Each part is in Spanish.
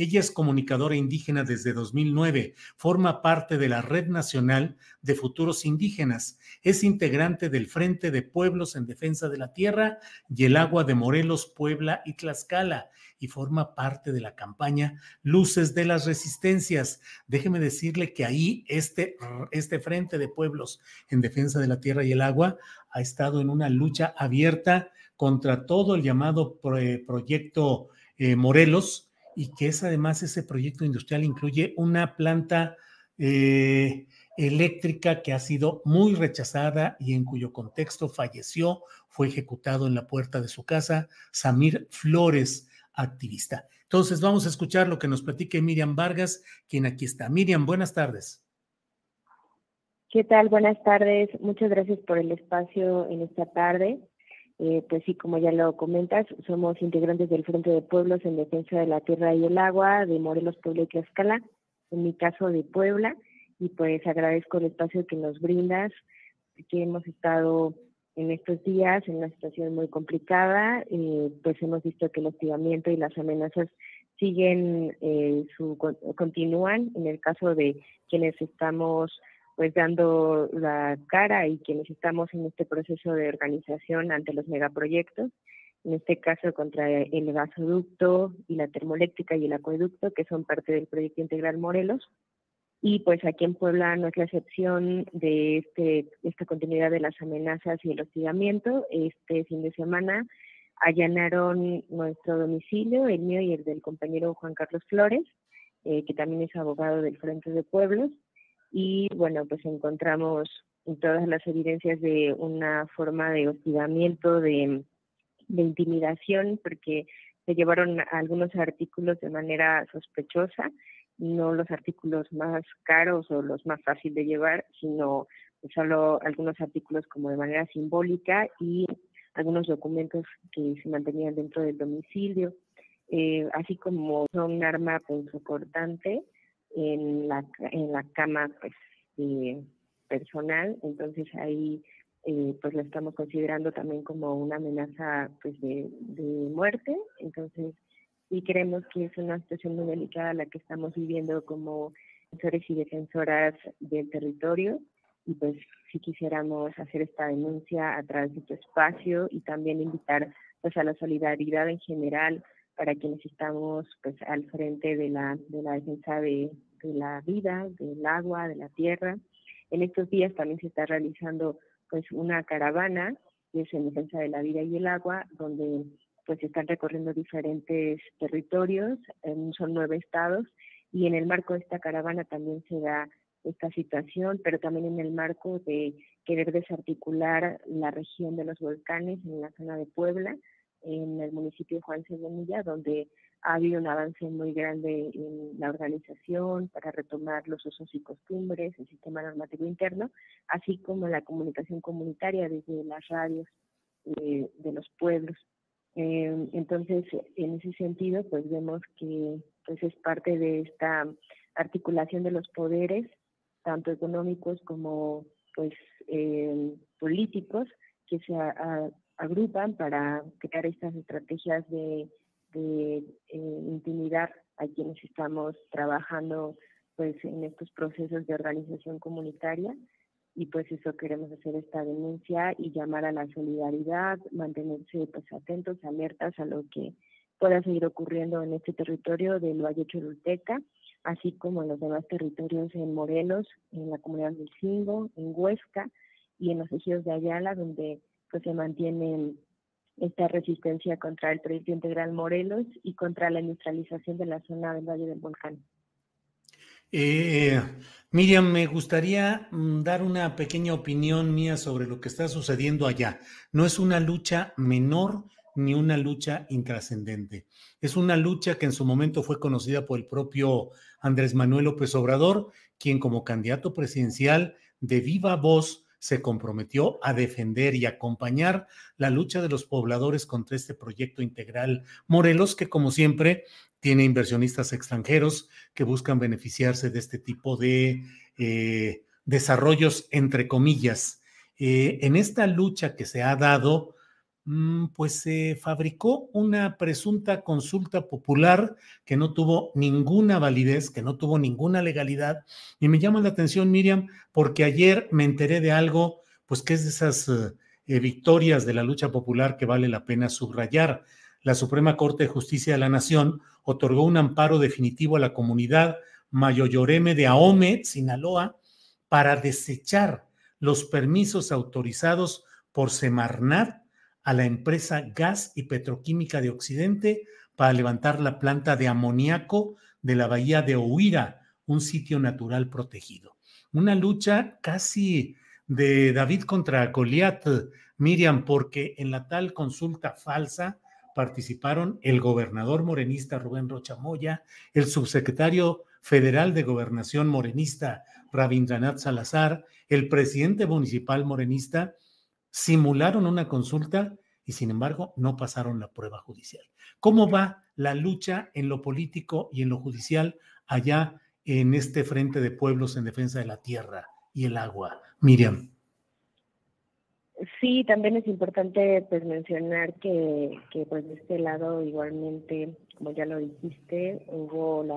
Ella es comunicadora indígena desde 2009, forma parte de la Red Nacional de Futuros Indígenas, es integrante del Frente de Pueblos en Defensa de la Tierra y el Agua de Morelos, Puebla y Tlaxcala y forma parte de la campaña Luces de las Resistencias. Déjeme decirle que ahí este, este Frente de Pueblos en Defensa de la Tierra y el Agua ha estado en una lucha abierta contra todo el llamado proyecto eh, Morelos, y que es además ese proyecto industrial incluye una planta eh, eléctrica que ha sido muy rechazada y en cuyo contexto falleció, fue ejecutado en la puerta de su casa, Samir Flores, activista. Entonces vamos a escuchar lo que nos platique Miriam Vargas, quien aquí está. Miriam, buenas tardes. ¿Qué tal? Buenas tardes. Muchas gracias por el espacio en esta tarde. Eh, pues sí, como ya lo comentas, somos integrantes del Frente de Pueblos en Defensa de la Tierra y el Agua de Morelos, Puebla y Tlaxcala, en mi caso de Puebla, y pues agradezco el espacio que nos brindas, que hemos estado en estos días en una situación muy complicada, eh, pues hemos visto que el hostigamiento y las amenazas siguen, eh, su continúan, en el caso de quienes estamos pues dando la cara y quienes estamos en este proceso de organización ante los megaproyectos, en este caso contra el gasoducto y la termoeléctrica y el acueducto, que son parte del proyecto integral Morelos. Y pues aquí en Puebla no es la excepción de este, esta continuidad de las amenazas y el hostigamiento. Este fin de semana allanaron nuestro domicilio, el mío y el del compañero Juan Carlos Flores, eh, que también es abogado del Frente de Pueblos, y bueno, pues encontramos todas las evidencias de una forma de hostigamiento, de, intimidación, porque se llevaron algunos artículos de manera sospechosa, no los artículos más caros o los más fáciles de llevar, sino solo algunos artículos como de manera simbólica y algunos documentos que se mantenían dentro del domicilio, eh, así como un arma punzocortante en la, en la cama pues personal, entonces ahí eh, pues la estamos considerando también como una amenaza pues de, muerte, entonces y creemos que es una situación muy delicada la que estamos viviendo como defensores y defensoras del territorio. Y pues si quisiéramos hacer esta denuncia a través de tu espacio y también invitar pues a la solidaridad en general para quienes estamos pues al frente de la, de la defensa de, la vida, del agua, de la tierra. En estos días también se está realizando pues una caravana que es en defensa de la vida y el agua, donde pues están recorriendo diferentes territorios, son nueve estados, y en el marco de esta caravana también se da esta situación, pero también en el marco de querer desarticular la región de los volcanes en la zona de Puebla, en el municipio de Juan Cedonilla, donde ha habido un avance muy grande en la organización para retomar los usos y costumbres, el sistema normativo interno, así como la comunicación comunitaria desde las radios de, los pueblos. Eh, entonces, en ese sentido, pues vemos que pues es parte de esta articulación de los poderes, tanto económicos como pues eh, políticos, que se agrupan para crear estas estrategias de de eh, intimidar a quienes estamos trabajando pues en estos procesos de organización comunitaria. Y pues eso queremos hacer esta denuncia y llamar a la solidaridad, mantenerse pues atentos, alertas a lo que pueda seguir ocurriendo en este territorio del Valle Choluteca, así como en los demás territorios en Morelos, en la comunidad del Cingo, en Huesca y en los ejidos de Ayala, donde pues se mantiene esta resistencia contra el proyecto integral Morelos y contra la industrialización de la zona del Valle del Volcán. Eh, Miriam, me gustaría mm, dar una pequeña opinión mía sobre lo que está sucediendo allá. No es una lucha menor ni una lucha intrascendente. Es una lucha que en su momento fue conocida por el propio Andrés Manuel López Obrador, quien como candidato presidencial de viva voz se comprometió a defender y acompañar la lucha de los pobladores contra este proyecto integral Morelos, que como siempre tiene inversionistas extranjeros que buscan beneficiarse de este tipo de eh, desarrollos, entre comillas. Eh, en esta lucha que se ha dado, pues se fabricó una presunta consulta popular que no tuvo ninguna validez, que no tuvo ninguna legalidad. Y me llama la atención, Miriam, porque ayer me enteré de algo, pues que es de esas eh, victorias de la lucha popular que vale la pena subrayar la Suprema Corte de Justicia de la Nación otorgó un amparo definitivo a la comunidad Mayoyoreme de Ahome, Sinaloa, para desechar los permisos autorizados por Semarnat a la empresa Gas y Petroquímica de Occidente para levantar la planta de amoníaco de la bahía de Ohuira, un sitio natural protegido. Una lucha casi de David contra Goliat, Miriam, porque en la tal consulta falsa participaron el gobernador morenista Rubén Rocha Moya, el subsecretario federal de gobernación morenista Rabindranath Salazar, el presidente municipal morenista, simularon una consulta y sin embargo no pasaron la prueba judicial. ¿Cómo va la lucha en lo político y en lo judicial allá en este frente de pueblos en defensa de la tierra y el agua? Miriam. Sí, también es importante pues mencionar que, que pues de este lado igualmente, como ya lo dijiste, hubo la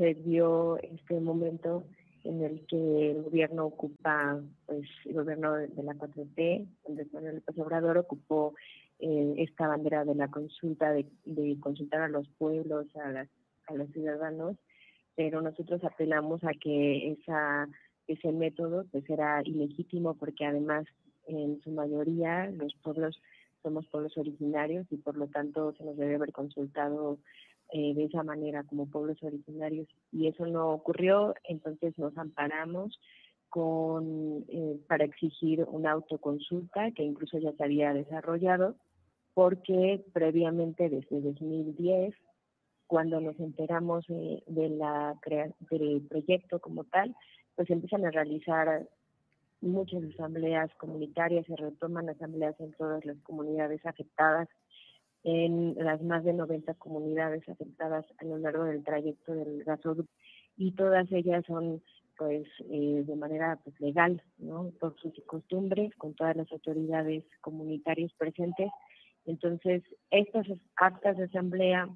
Se dio este momento en el que el gobierno ocupa, pues el gobierno de, la 4T, donde Manuel López Obrador ocupó eh, esta bandera de la consulta, de, de consultar a los pueblos, a, las, a los ciudadanos, pero nosotros apelamos a que esa ese método pues era ilegítimo porque además en su mayoría los pueblos somos pueblos originarios y por lo tanto se nos debe haber consultado eh, de esa manera como pueblos originarios y eso no ocurrió, entonces nos amparamos con eh, para exigir una autoconsulta que incluso ya se había desarrollado porque previamente desde 2010 cuando nos enteramos de, de la del proyecto como tal, pues empiezan a realizar muchas asambleas comunitarias, se retoman asambleas en todas las comunidades afectadas, en las más de 90 comunidades afectadas a lo largo del trayecto del gasoducto y todas ellas son pues eh, de manera pues, legal, ¿no? Por sus costumbres, con todas las autoridades comunitarias presentes. Entonces, estas actas de asamblea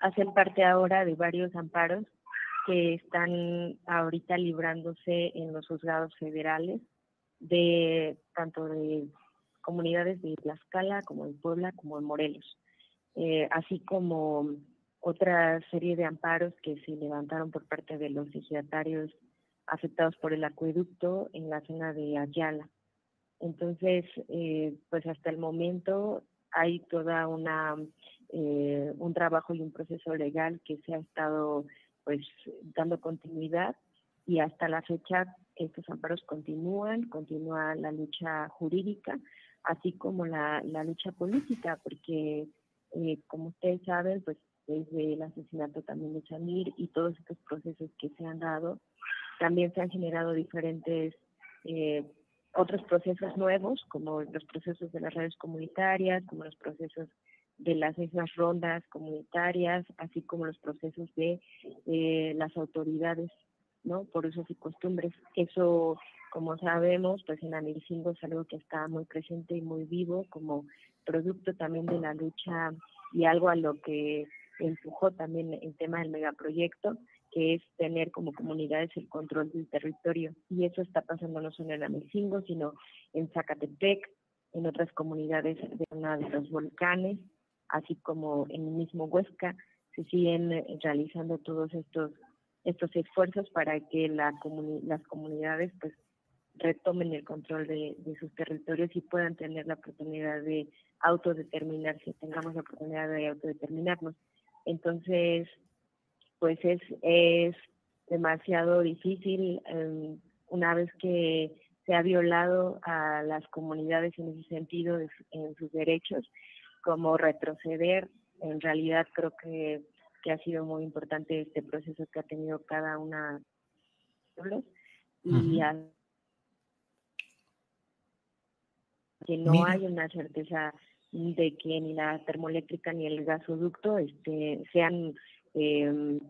hacen parte ahora de varios amparos que están ahorita librándose en los juzgados federales de tanto de comunidades de Tlaxcala, como en Puebla, como en Morelos, eh, así como otra serie de amparos que se levantaron por parte de los ejidatarios afectados por el acueducto en la zona de Ayala. Entonces, eh, pues hasta el momento hay toda una eh, un trabajo y un proceso legal que se ha estado pues dando continuidad y hasta la fecha estos amparos continúan, continúa la lucha jurídica, así como la, la lucha política, porque eh, como ustedes saben, pues desde el asesinato también de Chamir y todos estos procesos que se han dado, también se han generado diferentes eh, otros procesos nuevos, como los procesos de las redes comunitarias, como los procesos de las mismas rondas comunitarias, así como los procesos de eh, las autoridades, ¿no? Por usos y costumbres. Eso, como sabemos, pues en Amilcingo es algo que está muy presente y muy vivo como producto también de la lucha y algo a lo que empujó también el tema del megaproyecto, que es tener como comunidades el control del territorio. Y eso está pasando no solo en Amilcingo, sino en Zacatepec, en otras comunidades de una de los volcanes, así como en el mismo Huesca, se siguen realizando todos estos estos esfuerzos para que la las comunidades pues retomen el control de, sus territorios y puedan tener la oportunidad de autodeterminarse, tengamos la oportunidad de autodeterminarnos. Entonces, pues es, es demasiado difícil em, una vez que se ha violado a las comunidades en ese sentido, en sus derechos, como retroceder. En realidad creo que, que ha sido muy importante este proceso que ha tenido cada una de los y que no hay una certeza de que ni la termoeléctrica ni el gasoducto este, sean eh,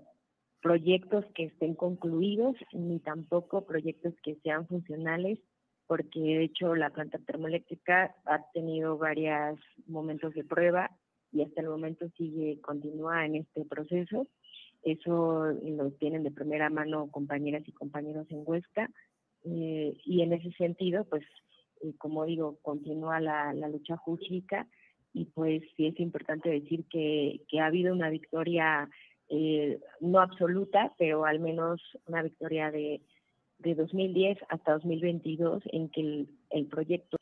proyectos que estén concluidos, ni tampoco proyectos que sean funcionales porque de hecho la planta termoeléctrica ha tenido varios momentos de prueba y hasta el momento sigue, continúa en este proceso. Eso lo tienen de primera mano compañeras y compañeros en Huesca. Eh, y en ese sentido, pues, como digo, continúa la, lucha jurídica y pues sí es importante decir que, que ha habido una victoria, eh, no absoluta, pero al menos una victoria de, de 2010 hasta 2022 en que el, proyecto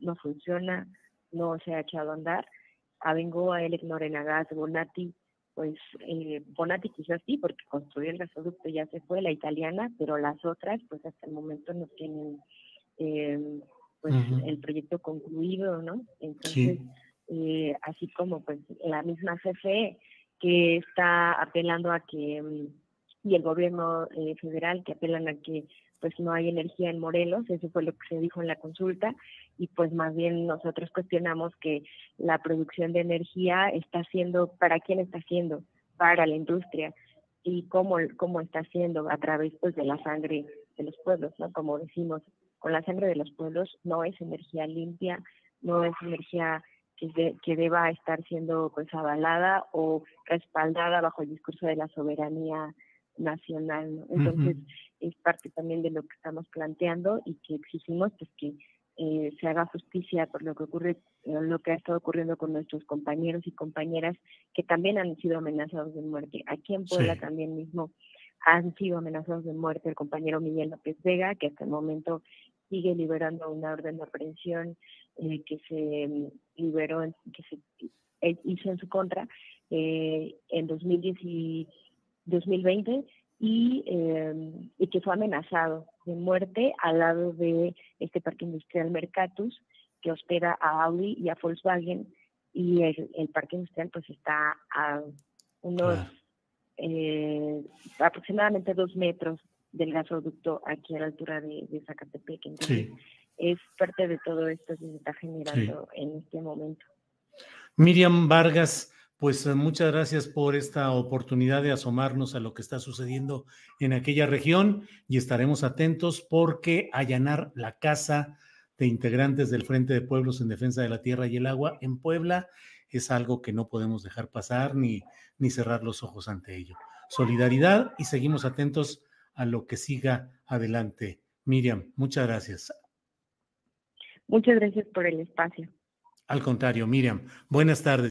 no funciona, no se ha echado a andar. Abengoa, Elec Norenagas, Bonatti, pues eh, Bonatti quizás sí, porque construyó el gasoducto ya se fue, la italiana, pero las otras, pues hasta el momento no tienen el proyecto concluido, ¿no? Entonces, eh, así como pues la misma CFE que está apelando a que mm, y el gobierno eh, federal que apelan a que pues no hay energía en Morelos, eso fue lo que se dijo en la consulta, y pues más bien nosotros cuestionamos que la producción de energía está siendo, ¿para quién está siendo? Para la industria, y cómo, cómo está siendo a través pues de la sangre de los pueblos, ¿no? Como decimos, con la sangre de los pueblos no es energía limpia, no es energía que, que deba estar siendo pues avalada o respaldada bajo el discurso de la soberanía nacional. Entonces, es parte también de lo que estamos planteando y que exigimos pues que eh, se haga justicia por lo que ocurre, eh, lo que ha estado ocurriendo con nuestros compañeros y compañeras que también han sido amenazados de muerte. Aquí en Puebla también mismo han sido amenazados de muerte el compañero Miguel López Vega, que hasta el momento sigue liberando una orden de aprehensión eh, que se mm, liberó, que se hizo en su contra en 2010 2020 y, em, y que fue amenazado de muerte al lado de este parque industrial Mercatus que hospeda a Audi y a Volkswagen y el, parque industrial pues está a unos eh, aproximadamente dos metros del gasoducto aquí a la altura de, de Zacatepec. Entonces, es parte de todo esto que se está generando en este momento. Miriam Vargas, pues eh, muchas gracias por esta oportunidad de asomarnos a lo que está sucediendo en aquella región y estaremos atentos porque allanar la casa de integrantes del Frente de Pueblos en Defensa de la Tierra y el Agua en Puebla es algo que no podemos dejar pasar ni, ni cerrar los ojos ante ello. Solidaridad y seguimos atentos a lo que siga adelante. Miriam, muchas gracias. Muchas gracias por el espacio. Al contrario, Miriam, buenas tardes.